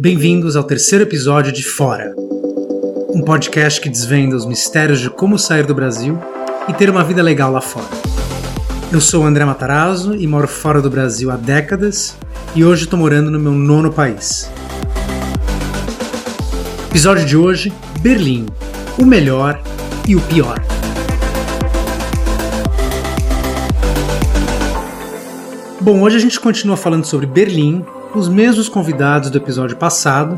Bem-vindos ao terceiro episódio de Fora, um podcast que desvenda os mistérios de como sair do Brasil e ter uma vida legal lá fora. Eu sou o André Matarazzo e moro fora do Brasil há décadas e hoje estou morando no meu nono país. Episódio de hoje: Berlim, o melhor e o pior. Bom, hoje a gente continua falando sobre Berlim, os mesmos convidados do episódio passado,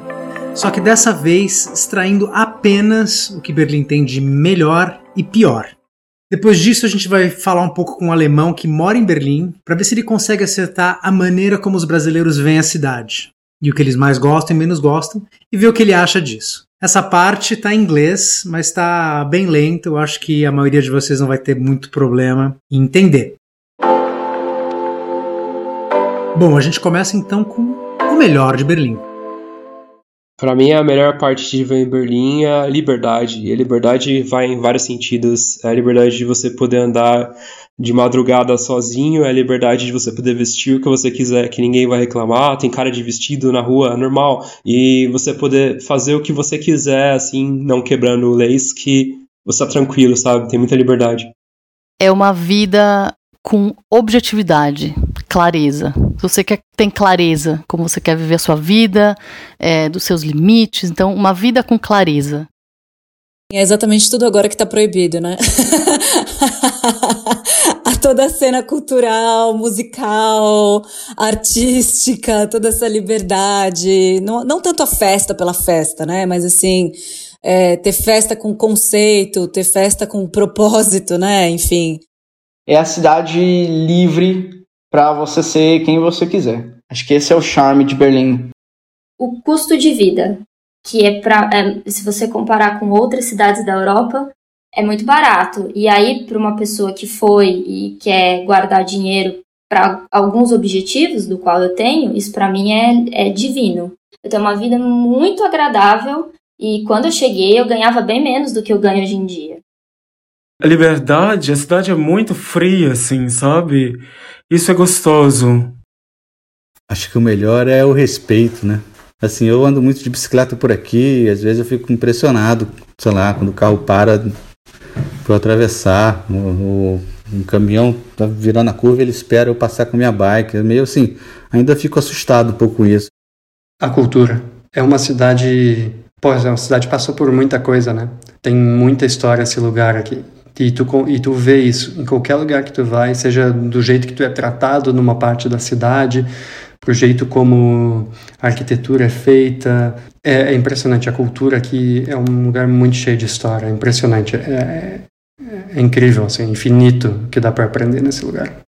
só que dessa vez extraindo apenas o que Berlim tem de melhor e pior. Depois disso, a gente vai falar um pouco com um alemão que mora em Berlim para ver se ele consegue acertar a maneira como os brasileiros veem a cidade e o que eles mais gostam e menos gostam e ver o que ele acha disso. Essa parte está em inglês, mas está bem lento. Eu acho que a maioria de vocês não vai ter muito problema em entender. Bom, a gente começa então com o melhor de Berlim. Para mim, a melhor parte de viver em Berlim é a liberdade. E a liberdade vai em vários sentidos. É a liberdade de você poder andar de madrugada sozinho, é a liberdade de você poder vestir o que você quiser, que ninguém vai reclamar. Tem cara de vestido na rua, normal. E você poder fazer o que você quiser, assim, não quebrando leis, que você tá tranquilo, sabe? Tem muita liberdade. É uma vida com objetividade, clareza. Se você quer tem clareza como você quer viver a sua vida, é, dos seus limites, então uma vida com clareza. É exatamente tudo agora que está proibido, né? a toda a cena cultural, musical, artística, toda essa liberdade. Não, não tanto a festa pela festa, né? Mas assim, é, ter festa com conceito, ter festa com propósito, né? Enfim é a cidade livre para você ser quem você quiser. Acho que esse é o charme de Berlim. O custo de vida, que é para, é, se você comparar com outras cidades da Europa, é muito barato. E aí, para uma pessoa que foi e quer guardar dinheiro para alguns objetivos, do qual eu tenho, isso para mim é, é divino. Eu tenho uma vida muito agradável e quando eu cheguei eu ganhava bem menos do que eu ganho hoje em dia. A liberdade, a cidade é muito fria, assim, sabe? Isso é gostoso. Acho que o melhor é o respeito, né? Assim, eu ando muito de bicicleta por aqui e às vezes eu fico impressionado, sei lá, quando o carro para para atravessar, o, o, um caminhão tá virando a curva, ele espera eu passar com a minha bike. É meio assim, ainda fico assustado um pouco com isso. A cultura. É uma cidade. Pô, é uma cidade que passou por muita coisa, né? Tem muita história esse lugar aqui. E tu, e tu vê isso em qualquer lugar que tu vai, seja do jeito que tu é tratado numa parte da cidade, pro jeito como a arquitetura é feita. É, é impressionante. A cultura aqui é um lugar muito cheio de história. É impressionante. É, é, é incrível, assim, infinito que dá para aprender nesse lugar.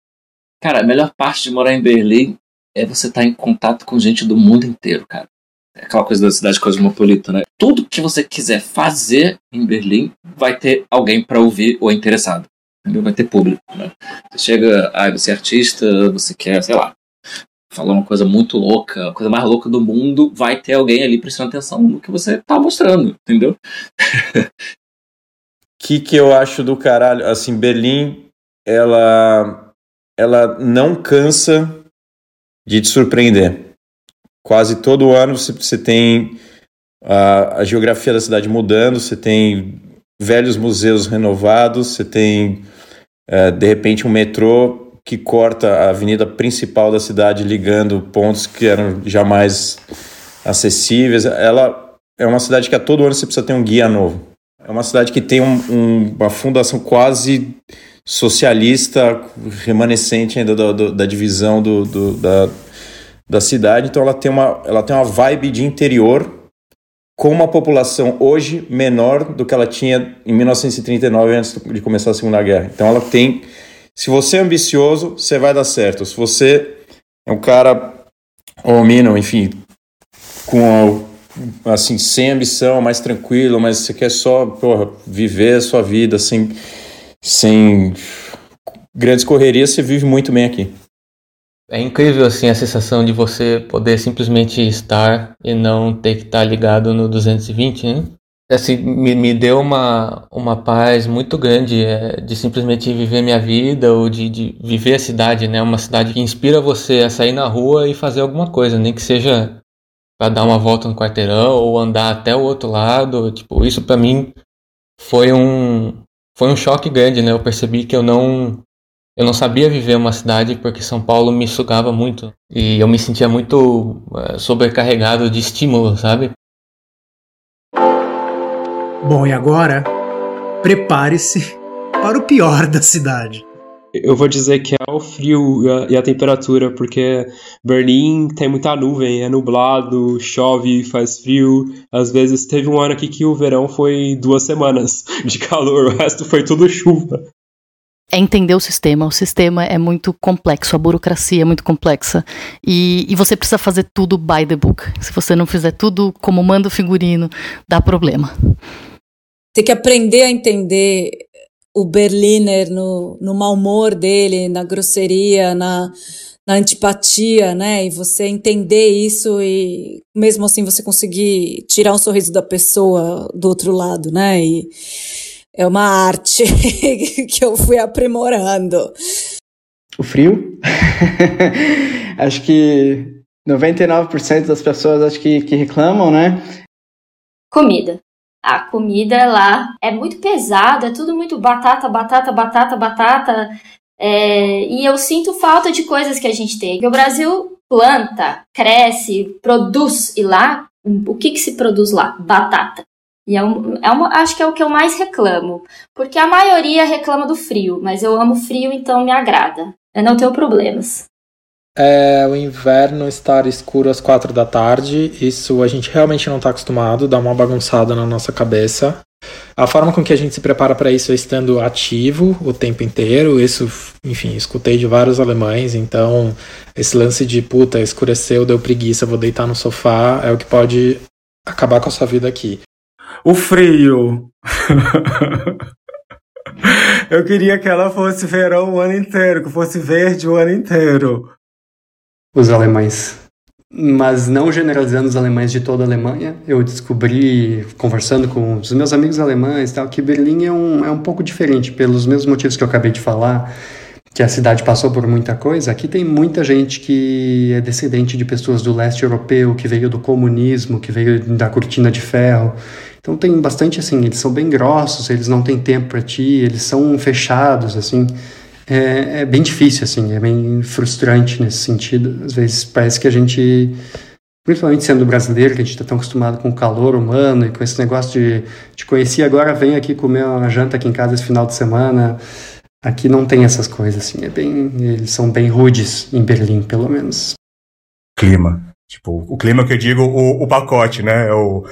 Cara, a melhor parte de morar em Berlim é você estar tá em contato com gente do mundo inteiro, cara aquela coisa da cidade cosmopolita, né? Tudo que você quiser fazer em Berlim vai ter alguém para ouvir ou interessado. Entendeu? Vai ter público. Né? Você chega, ah, você é artista, você quer, sei lá, falar uma coisa muito louca, a coisa mais louca do mundo, vai ter alguém ali prestando atenção no que você tá mostrando, entendeu? que que eu acho do caralho? Assim, Berlim, ela, ela não cansa de te surpreender quase todo ano você, você tem a, a, geografia da cidade mudando, você tem velhos museus renovados, você tem é, de repente um metrô que corta a avenida principal da cidade ligando pontos que eram jamais acessíveis. Ela é uma cidade que a todo ano você precisa ter um guia novo. É uma cidade que tem um, um, uma fundação quase socialista, remanescente ainda da, da, da divisão do, do, da, da cidade, então ela tem uma, ela tem uma vibe de interior com uma população hoje menor do que ela tinha em 1939 antes de começar a Segunda Guerra. Então ela tem, se você é ambicioso, você vai dar certo. Se você é um cara homino, enfim, com assim sem ambição, mais tranquilo, mas você quer só porra, viver a sua vida sem sem grandes correrias, você vive muito bem aqui. É incrível assim a sensação de você poder simplesmente estar e não ter que estar ligado no 220, né? assim, me, me deu uma, uma paz muito grande é, de simplesmente viver minha vida ou de, de viver a cidade, né? Uma cidade que inspira você a sair na rua e fazer alguma coisa, nem que seja para dar uma volta no quarteirão ou andar até o outro lado. Tipo, isso para mim foi um foi um choque grande, né? Eu percebi que eu não eu não sabia viver uma cidade porque São Paulo me sugava muito e eu me sentia muito é, sobrecarregado de estímulo, sabe? Bom, e agora, prepare-se para o pior da cidade. Eu vou dizer que é o frio e a, e a, temperatura, porque Berlim tem muita nuvem, é nublado, chove, faz frio. Às vezes teve um ano aqui que o verão foi duas semanas de calor, o resto foi tudo chuva é entender o sistema. O sistema é muito complexo, a burocracia é muito complexa. E, e, você precisa fazer tudo by the book. Se você não fizer tudo como manda o figurino, dá problema. Tem que aprender a entender o Berliner no, no mau humor dele, na grosseria, na, na antipatia, né? E você entender isso e mesmo assim você conseguir tirar um sorriso da pessoa do outro lado, né? E, é uma arte que eu fui aprimorando. O frio? acho que 99% das pessoas acho que, que reclamam, né? Comida. A comida lá é muito pesada, é tudo muito batata, batata, batata, batata. É, e eu sinto falta de coisas que a gente tem. o Brasil planta, cresce, produz. E lá, o que, que se produz lá? Batata. E é, um, é uma, acho que é o que eu mais reclamo. Porque a maioria reclama do frio, mas eu amo frio, então me agrada. Eu não tenho problemas. É o inverno estar escuro às quatro da tarde. Isso a gente realmente não está acostumado, dá uma bagunçada na nossa cabeça. A forma com que a gente se prepara para isso é estando ativo o tempo inteiro. Isso, enfim, escutei de vários alemães. Então, esse lance de puta, escureceu, deu preguiça, vou deitar no sofá, é o que pode acabar com a sua vida aqui. O frio. Eu queria que ela fosse verão o ano inteiro, que fosse verde o ano inteiro. Os alemães. Mas não generalizando os alemães de toda a Alemanha, eu descobri, conversando com os meus amigos alemães, tal, que Berlim é um, é um pouco diferente, pelos mesmos motivos que eu acabei de falar que a cidade passou por muita coisa, aqui tem muita gente que é descendente de pessoas do leste europeu, que veio do comunismo, que veio da cortina de ferro. Então tem bastante assim, eles são bem grossos, eles não têm tempo para ti, eles são fechados, assim. É, é, bem difícil, assim, é bem frustrante nesse sentido. Às vezes parece que a gente, principalmente sendo brasileiro, que a gente está tão acostumado com o calor humano e com esse negócio de te conhecer agora, vem aqui comer uma janta aqui em casa esse final de semana. Aqui não tem essas coisas, assim, é bem, eles são bem rudes em Berlim, pelo menos. Clima. Tipo, o clima que eu digo, o, o pacote, né? É o,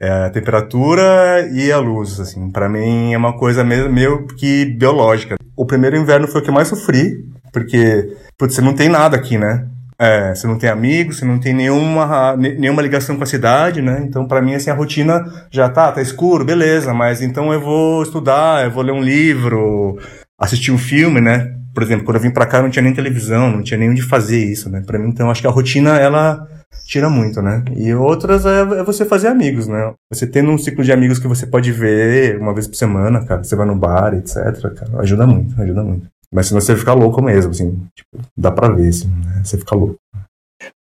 é a temperatura e a luz, assim. para mim é uma coisa meio, que biológica. O primeiro inverno foi o que mais sofri, porque, putz, você não tem nada aqui, né? É, você não tem amigos, você não tem nenhuma, nenhuma ligação com a cidade, né? Então, para mim, assim, a rotina já tá, tá escuro, beleza, mas então eu vou estudar, eu vou ler um livro, assistir um filme, né? Por exemplo, quando eu vim para cá não tinha nem televisão, não tinha nem onde fazer isso, né? Para mim, então, acho que a rotina ela tira muito, né? E outras é, é, você fazer amigos, né? Você tendo um ciclo de amigos que você pode ver uma vez por semana, cara, você vai no bar, etc, cara, ajuda muito, ajuda muito. Mas senão você fica louco mesmo, assim, tipo, dá pra ver, assim, né? Você fica louco.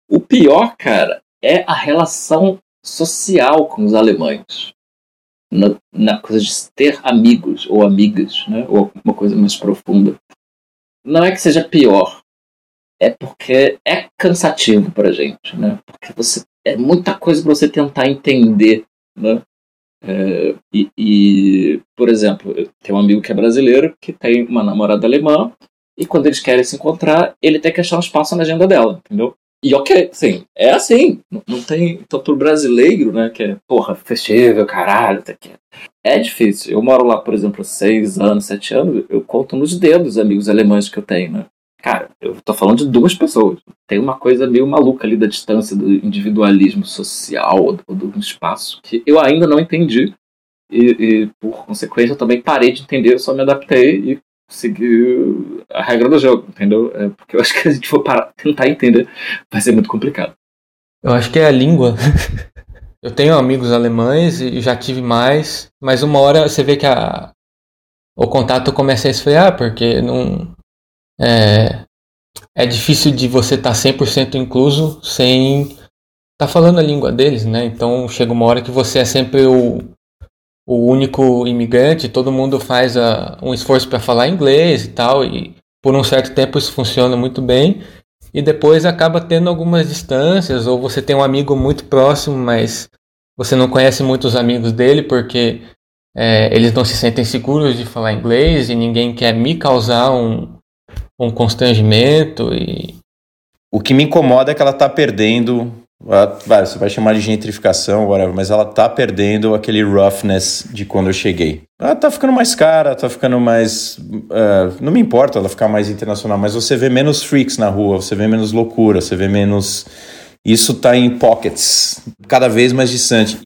O pior, cara, é a relação social com os alemães na, na coisa de ter amigos ou amigas, né? ou uma coisa mais profunda. Não é que seja pior, é porque é cansativo pra gente, né? Porque você é muita coisa para você tentar entender, né? É, e, e, por exemplo, eu tenho um amigo que é brasileiro que tem uma namorada alemã e quando eles querem se encontrar, ele tem que achar um espaço na agenda dela, entendeu? E ok, sim, é assim. Não, não tem. Então, pro brasileiro, né, que é, porra, festível, caralho, tá aqui. É difícil. Eu moro lá, por exemplo, seis anos, sete anos, eu conto nos dedos amigos alemães que eu tenho, né? Cara, eu tô falando de duas pessoas. Tem uma coisa meio maluca ali da distância do individualismo social, do, do espaço, que eu ainda não entendi. E, e, por consequência, eu também parei de entender, eu só me adaptei e seguir a regra do jogo, entendeu? É porque eu acho que a gente for parar, tentar entender vai ser muito complicado. Eu acho que é a língua. eu tenho amigos alemães e já tive mais, mas uma hora você vê que a, o contato começa a esfriar, porque não é, é difícil de você estar tá 100% incluso sem estar tá falando a língua deles, né? Então chega uma hora que você é sempre o, o único imigrante, todo mundo faz a, um esforço para falar inglês e tal, e por um certo tempo isso funciona muito bem, e depois acaba tendo algumas distâncias, ou você tem um amigo muito próximo, mas você não conhece muitos amigos dele porque é, eles não se sentem seguros de falar inglês e ninguém quer me causar um, um constrangimento. E... O que me incomoda é que ela está perdendo Vai, você vai chamar de gentrificação, whatever, mas ela tá perdendo aquele roughness de quando eu cheguei. Ela tá ficando mais cara, tá ficando mais. Uh, não me importa ela ficar mais internacional, mas você vê menos freaks na rua, você vê menos loucura, você vê menos. Isso tá em pockets, cada vez mais distante.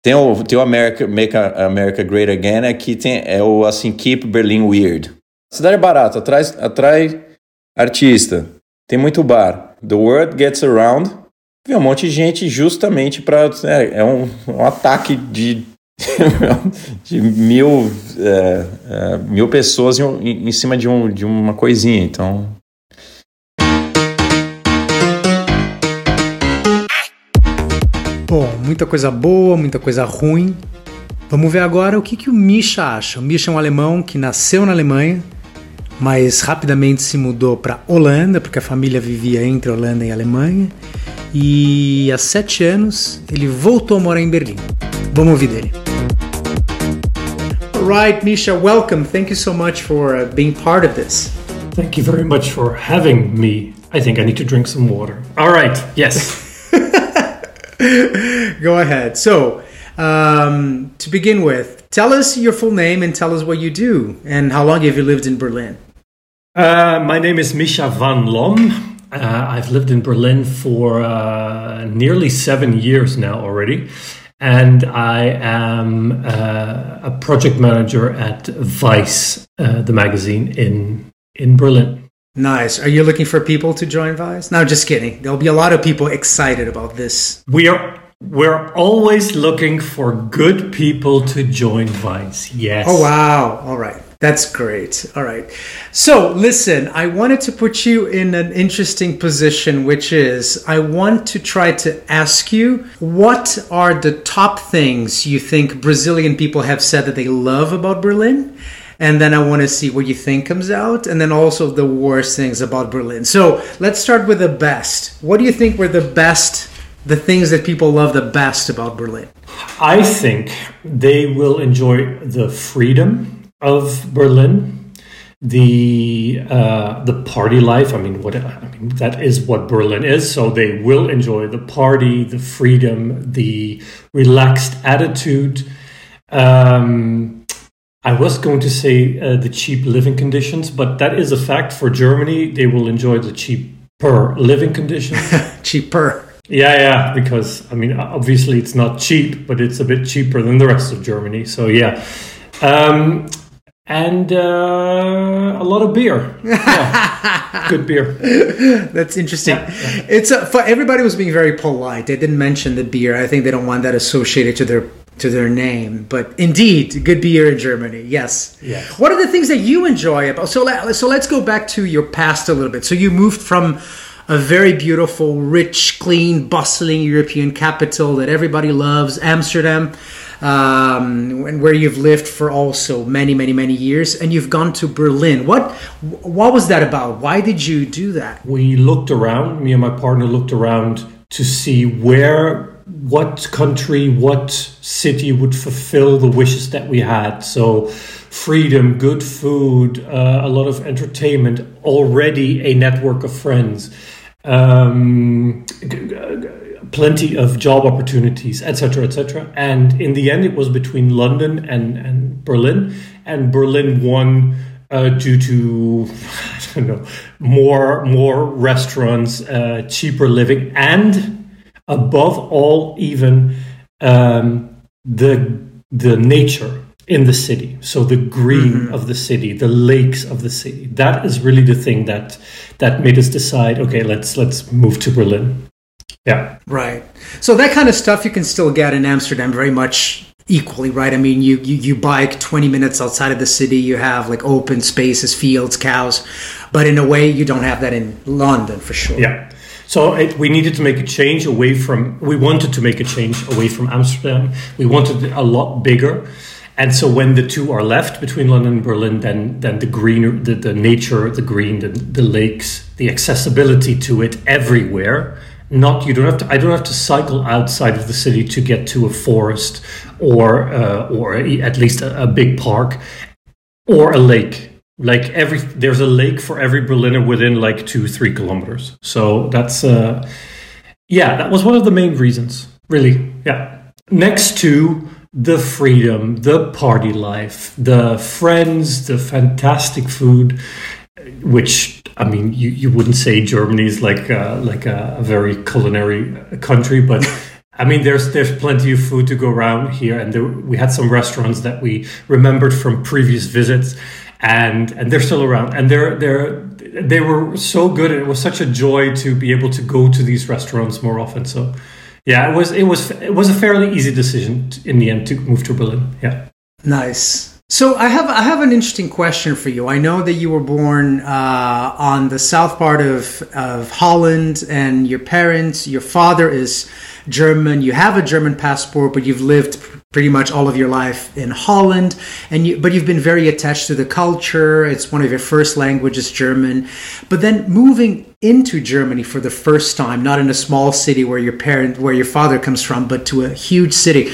Tem o, tem o America, Make America Great Again, aqui tem, é o assim, Keep Berlin Weird. Cidade é barata, atrai, atrai artista, tem muito bar. The word gets around Vem um monte de gente justamente para. É, é um, um ataque de, de mil, é, é, mil pessoas em, em cima de, um, de uma coisinha. Então. Bom, muita coisa boa, muita coisa ruim. Vamos ver agora o que, que o Misha acha. O Misha é um alemão que nasceu na Alemanha, mas rapidamente se mudou para Holanda, porque a família vivia entre Holanda e Alemanha e há sete anos ele voltou a morar em Berlim. Vamos ouvir dele. Alright, Misha, welcome. Thank you so much for uh, being part of this. Thank you very much for having me. I think I need to drink some water. All right, yes. Go ahead. So, um, to begin with, tell us your full name and tell us what you do and how long have you lived in Berlin? Uh, my name is Misha van Lom. Uh, I've lived in Berlin for uh, nearly seven years now already. And I am uh, a project manager at Vice, uh, the magazine in, in Berlin. Nice. Are you looking for people to join Vice? No, just kidding. There'll be a lot of people excited about this. We are we're always looking for good people to join Vice. Yes. Oh wow. All right. That's great. All right. So, listen, I wanted to put you in an interesting position, which is I want to try to ask you what are the top things you think Brazilian people have said that they love about Berlin? And then I want to see what you think comes out, and then also the worst things about Berlin. So, let's start with the best. What do you think were the best the things that people love the best about Berlin? I think they will enjoy the freedom of Berlin, the uh, the party life. I mean, what I mean that is what Berlin is. So they will enjoy the party, the freedom, the relaxed attitude. Um, I was going to say uh, the cheap living conditions, but that is a fact for Germany. They will enjoy the cheaper living conditions. cheaper. Yeah, yeah, because I mean, obviously it's not cheap, but it's a bit cheaper than the rest of Germany. So yeah. Um, and uh, a lot of beer. Yeah. Good beer. That's interesting. Yeah, yeah. It's a, for everybody was being very polite. They didn't mention the beer. I think they don't want that associated to their to their name. But indeed, good beer in Germany. Yes. Yes. What are the things that you enjoy about? So let, so let's go back to your past a little bit. So you moved from a very beautiful, rich, clean, bustling European capital that everybody loves, Amsterdam um, and where you've lived for also many, many, many years, and you've gone to Berlin. What what was that about? Why did you do that? We looked around. Me and my partner looked around to see where, what country, what city would fulfill the wishes that we had. So freedom, good food, uh, a lot of entertainment, already a network of friends. Um, plenty of job opportunities, etc., etc. And in the end, it was between London and, and Berlin, and Berlin won uh, due to I don't know more more restaurants, uh, cheaper living, and above all, even um, the the nature in the city. So the green mm-hmm. of the city, the lakes of the city. That is really the thing that that made us decide. Okay, let's let's move to Berlin. Yeah. Right. So that kind of stuff you can still get in Amsterdam very much equally, right? I mean, you, you, you bike 20 minutes outside of the city, you have like open spaces, fields, cows, but in a way you don't have that in London for sure. Yeah. So it, we needed to make a change away from, we wanted to make a change away from Amsterdam. We wanted it a lot bigger. And so when the two are left between London and Berlin, then then the greener, the, the nature, the green, the, the lakes, the accessibility to it everywhere. Not you don't have to. I don't have to cycle outside of the city to get to a forest or uh, or at least a, a big park or a lake. Like every there's a lake for every Berliner within like two three kilometers. So that's uh, yeah, that was one of the main reasons. Really, yeah. Next to the freedom, the party life, the friends, the fantastic food, which I mean, you, you wouldn't say Germany is like a, like a, a very culinary country, but I mean, there's there's plenty of food to go around here, and there, we had some restaurants that we remembered from previous visits, and and they're still around, and they're they're they were so good, and it was such a joy to be able to go to these restaurants more often. So yeah, it was it was it was a fairly easy decision in the end to move to Berlin. Yeah. Nice. So I have I have an interesting question for you. I know that you were born uh, on the south part of of Holland, and your parents, your father is German. You have a German passport, but you've lived pretty much all of your life in Holland, and you, but you've been very attached to the culture. It's one of your first languages, German. But then moving into Germany for the first time, not in a small city where your parent, where your father comes from, but to a huge city.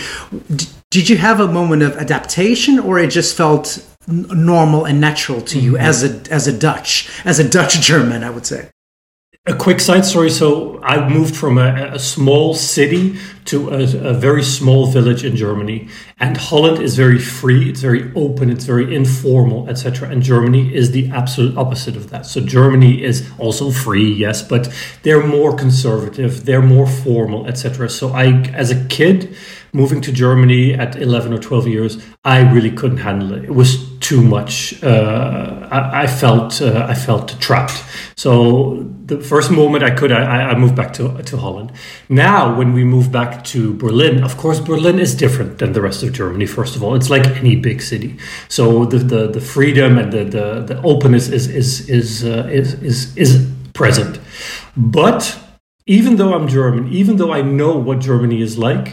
D- did you have a moment of adaptation, or it just felt normal and natural to you mm-hmm. as a as a Dutch, as a Dutch German? I would say. A quick side story. So I moved from a, a small city to a, a, very small village in Germany, and Holland is very free. It's very open. It's very informal, etc. And Germany is the absolute opposite of that. So Germany is also free, yes, but they're more conservative. They're more formal, etc. So I, as a kid, moving to Germany at 11 or 12 years, I really couldn't handle it. It was too much. Uh, I, I, felt uh, I felt trapped. So the first moment I could, I, I, moved back to to Holland. Now, when we move back to Berlin, of course, Berlin is different than the rest of Germany. First of all, it's like any big city. So the the, the freedom and the, the, the openness is is is, uh, is is is present. But even though I'm German, even though I know what Germany is like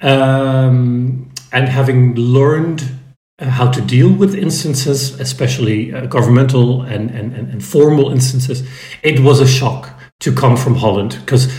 um, and having learned uh, how to deal with instances, especially uh, governmental and, and, and formal instances, it was a shock to come from Holland because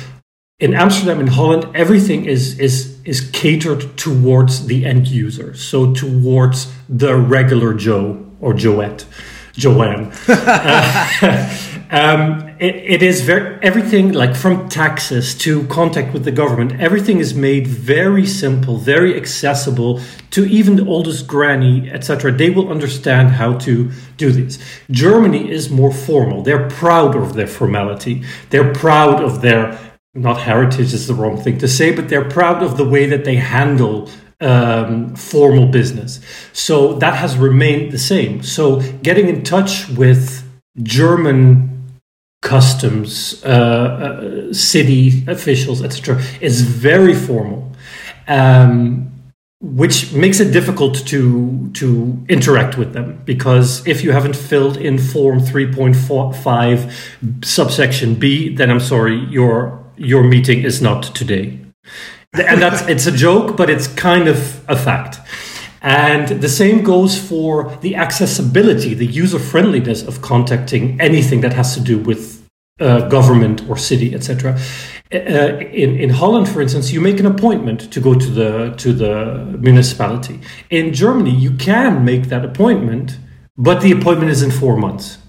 in Amsterdam, in Holland, everything is is is catered towards the end user, so towards the regular Joe or Joette, Joanne. uh, um, it, it is very everything like from taxes to contact with the government. Everything is made very simple, very accessible to even the oldest granny, etc. They will understand how to do this. Germany is more formal. They're proud of their formality. They're proud of their not heritage is the wrong thing to say, but they're proud of the way that they handle um, formal business. So that has remained the same. So getting in touch with German customs, uh, uh, city officials, etc., is very formal, um, which makes it difficult to to interact with them because if you haven't filled in form three point five subsection B, then I'm sorry, your your meeting is not today, and that's it's a joke, but it's kind of a fact. And the same goes for the accessibility, the user friendliness of contacting anything that has to do with uh, government or city, etc. Uh, in in Holland, for instance, you make an appointment to go to the to the municipality. In Germany, you can make that appointment, but the appointment is in four months.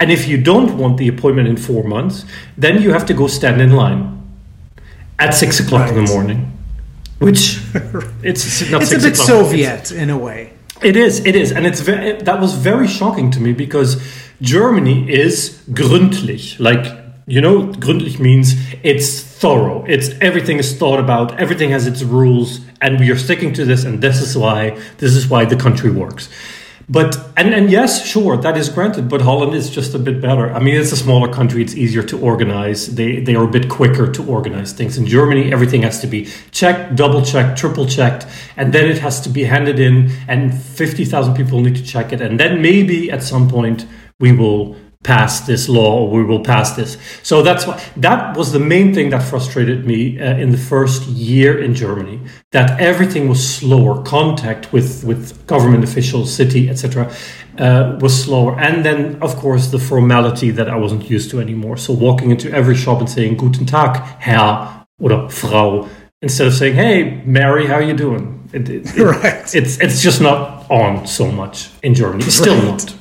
And if you don't want the appointment in four months, then you have to go stand in line at six o'clock right. in the morning which it's not it's a bit Soviet in a way. It is, it is, and it's very, that was very shocking to me because Germany is gründlich, like you know, gründlich means it's thorough. It's everything is thought about, everything has its rules, and we are sticking to this, and this is why this is why the country works. But and and yes, sure, that is granted. But Holland is just a bit better. I mean, it's a smaller country; it's easier to organize. They they are a bit quicker to organize things. In Germany, everything has to be checked, double checked, triple checked, and then it has to be handed in, and fifty thousand people need to check it, and then maybe at some point we will pass this law or we will pass this. So that's what that was the main thing that frustrated me uh, in the first year in Germany that everything was slower contact with with government officials city etc uh, was slower and then of course the formality that I wasn't used to anymore so walking into every shop and saying guten tag herr or frau instead of saying hey Mary how are you doing it, it, it, Right. it's it's just not on so much in Germany still Right. not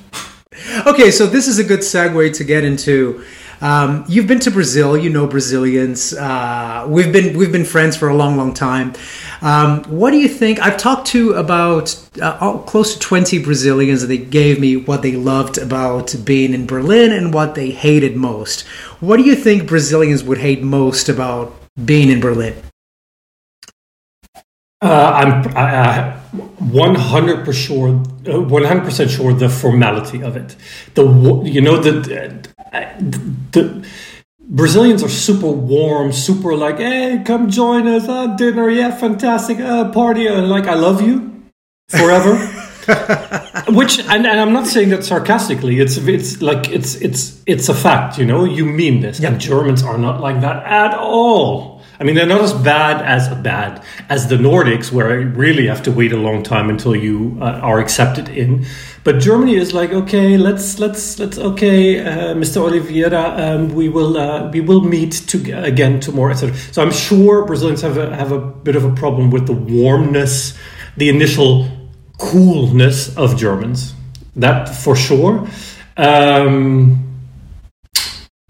Okay, so this is a good segue to get into. Um, you've been to Brazil. You know Brazilians. Uh, we've been we've been friends for a long, long time. Um, what do you think? I've talked to about uh, oh, close to twenty Brazilians, and they gave me what they loved about being in Berlin and what they hated most. What do you think Brazilians would hate most about being in Berlin? Uh, I'm I, one hundred percent sure. One hundred percent sure the formality of it. The you know the, the the Brazilians are super warm, super like, hey, come join us, uh, dinner, yeah, fantastic, uh, party, and like, I love you forever. Which and, and I'm not saying that sarcastically. It's it's like it's it's it's a fact. You know, you mean this. And Germans are not like that at all. I mean, they're not as bad as bad as the Nordics, where you really have to wait a long time until you uh, are accepted in. But Germany is like, okay, let's let's let's okay, uh, Mr. Oliveira, um, we will uh, we will meet to, again tomorrow, etc. So I'm sure Brazilians have a, have a bit of a problem with the warmness, the initial coolness of Germans. That for sure. Um,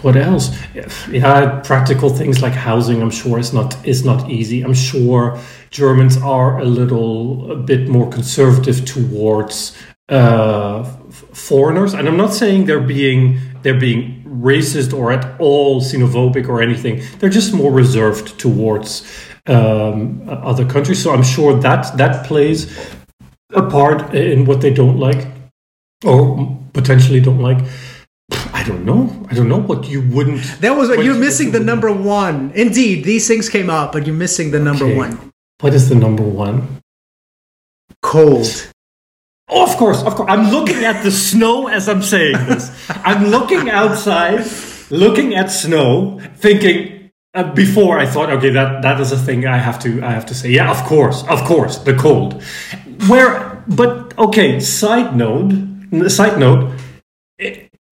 what else? Yeah, practical things like housing. I'm sure is not is not easy. I'm sure Germans are a little a bit more conservative towards uh, foreigners, and I'm not saying they're being they're being racist or at all xenophobic or anything. They're just more reserved towards um, other countries. So I'm sure that that plays a part in what they don't like or potentially don't like. I don't know. I don't know what you wouldn't. That was what what you're you- missing the number one. Indeed, these things came up, but you're missing the number Okay. one. What is the number one? Cold. Oh, of course, of course. I'm looking at the snow as I'm saying this. I'm looking outside, looking at snow, thinking. Uh, before I thought, okay, that that is a thing I have to I have to say. Yeah, of course, of course, the cold. Where, but okay. Side note, side note.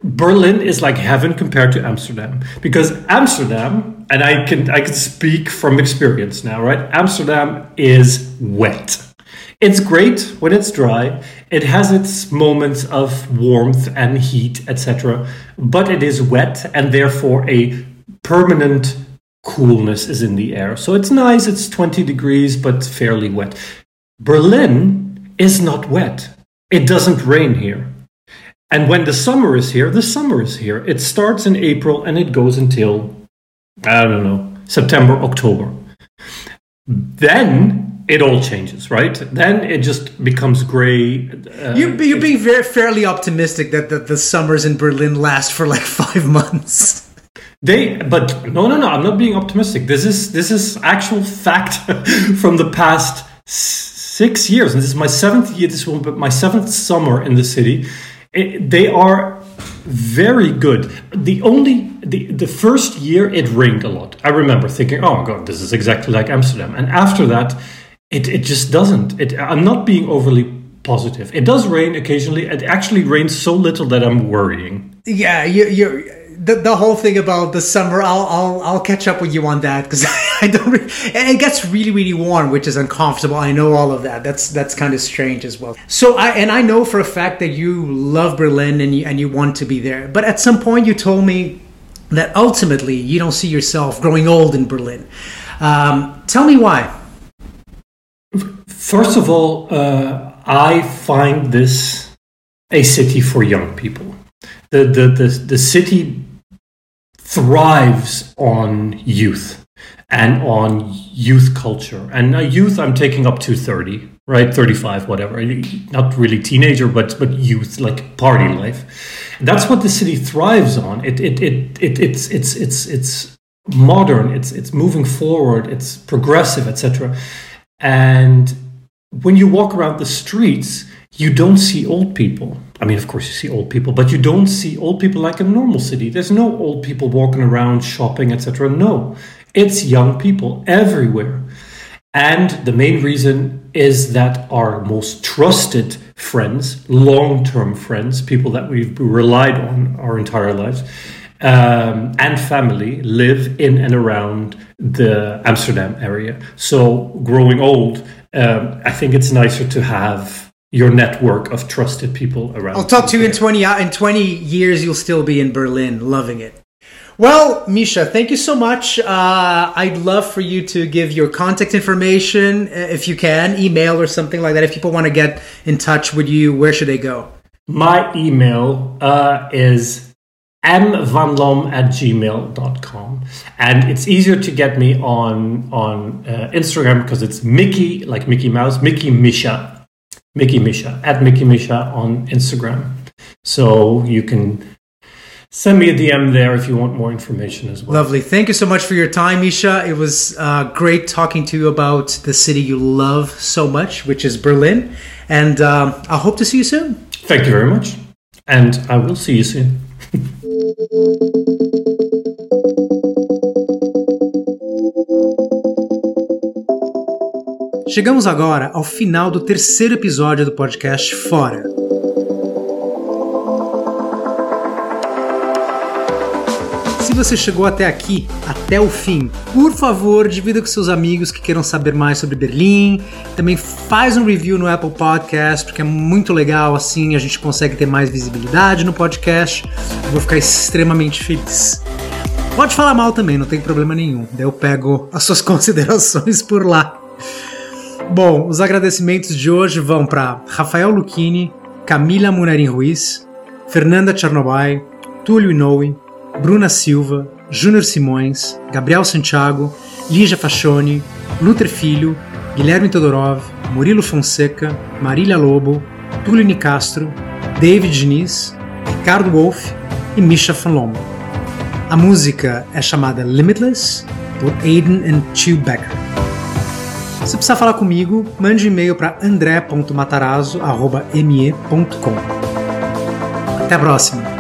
Berlin is like heaven compared to Amsterdam because Amsterdam, and I can I can speak from experience now, right? Amsterdam is wet. It's great when it's dry. It has its moments of warmth and heat, etc. But it is wet, and therefore a permanent coolness is in the air. So it's nice. It's 20 degrees, but fairly wet. Berlin is not wet. It doesn't rain here. And when the summer is here, the summer is here. It starts in April and it goes until, I don't know, September, October. Then it all changes, right? Then it just becomes gray. Uh, You're, you're being very fairly optimistic that the, the summers in Berlin last for like five months. They, but no, no, no. I'm not being optimistic. This is this is actual fact from the past six years, and this is my seventh year. This will be my seventh summer in the city. It- they are very good. The only the the first year it rained a lot. I remember thinking, "Oh god, this is exactly like Amsterdam." And after that, it it just doesn't. It, I'm not being overly positive. It does rain occasionally. It actually rains so little that I'm worrying. Yeah, you, you're the, the whole thing about the summer. I'll I'll I'll catch up with you on that because I don't. Re- it gets really really warm, which is uncomfortable. I know all of that. That's that's kind of strange as well. So I and I know for a fact that you love Berlin and you and you want to be there. But at some point, you told me that ultimately you don't see yourself growing old in Berlin. Um, tell me why. First of all, uh, I find this a city for young people. The, the, the, the city thrives on youth and on youth culture. And youth, I'm taking up to 30. right? 35, whatever. Not really teenager, but but youth, like party life. That's what the city thrives on. It it it, it it's it's it's it's modern. It's it's moving forward. It's progressive, etc. And when you walk around the streets, you don't see old people. I mean, of course, you see old people, but you don't see old people like a normal city. There's no old people walking around shopping, etc. No, it's young people everywhere. And the main reason is that our most trusted friends, long term friends, people that we've relied on our entire lives, um, and family live in and around the Amsterdam area. So, growing old, um, I think it's nicer to have your network of trusted people around. I'll talk to you in 20 in 20 years you'll still be in Berlin loving it. Well, Misha, thank you so much. Uh, I'd love for you to give your contact information uh, if you can, email or something like that. If people want to get in touch with you, where should they go? My email uh, is mvanlom at gmail.com. And it's easier to get me on, on uh, Instagram because it's Mickey, like Mickey Mouse, Mickey Misha, Mickey Misha, at Mickey Misha on Instagram. So you can send me a DM there if you want more information as well. Lovely. Thank you so much for your time, Misha. It was uh, great talking to you about the city you love so much, which is Berlin. And um, I hope to see you soon. Thank you very much. And I will see you soon. Chegamos agora ao final do terceiro episódio do podcast Fora. você chegou até aqui, até o fim, por favor, divida com seus amigos que queiram saber mais sobre Berlim. Também faz um review no Apple Podcast, porque é muito legal, assim a gente consegue ter mais visibilidade no podcast. Eu vou ficar extremamente feliz. Pode falar mal também, não tem problema nenhum. Daí eu pego as suas considerações por lá. Bom, os agradecimentos de hoje vão para Rafael Lucchini, Camila Munerin Ruiz, Fernanda Chernobyl, Túlio Inoue, Bruna Silva, Júnior Simões, Gabriel Santiago, Lígia Fascione, Luther Filho, Guilherme Todorov, Murilo Fonseca, Marília Lobo, Túlio Nicastro, David Diniz, Ricardo Wolff e Misha Van A música é chamada Limitless, por Aiden and Chew Becker. Se precisar falar comigo, mande e-mail para andré.matarazzo.me.com. Até a próxima!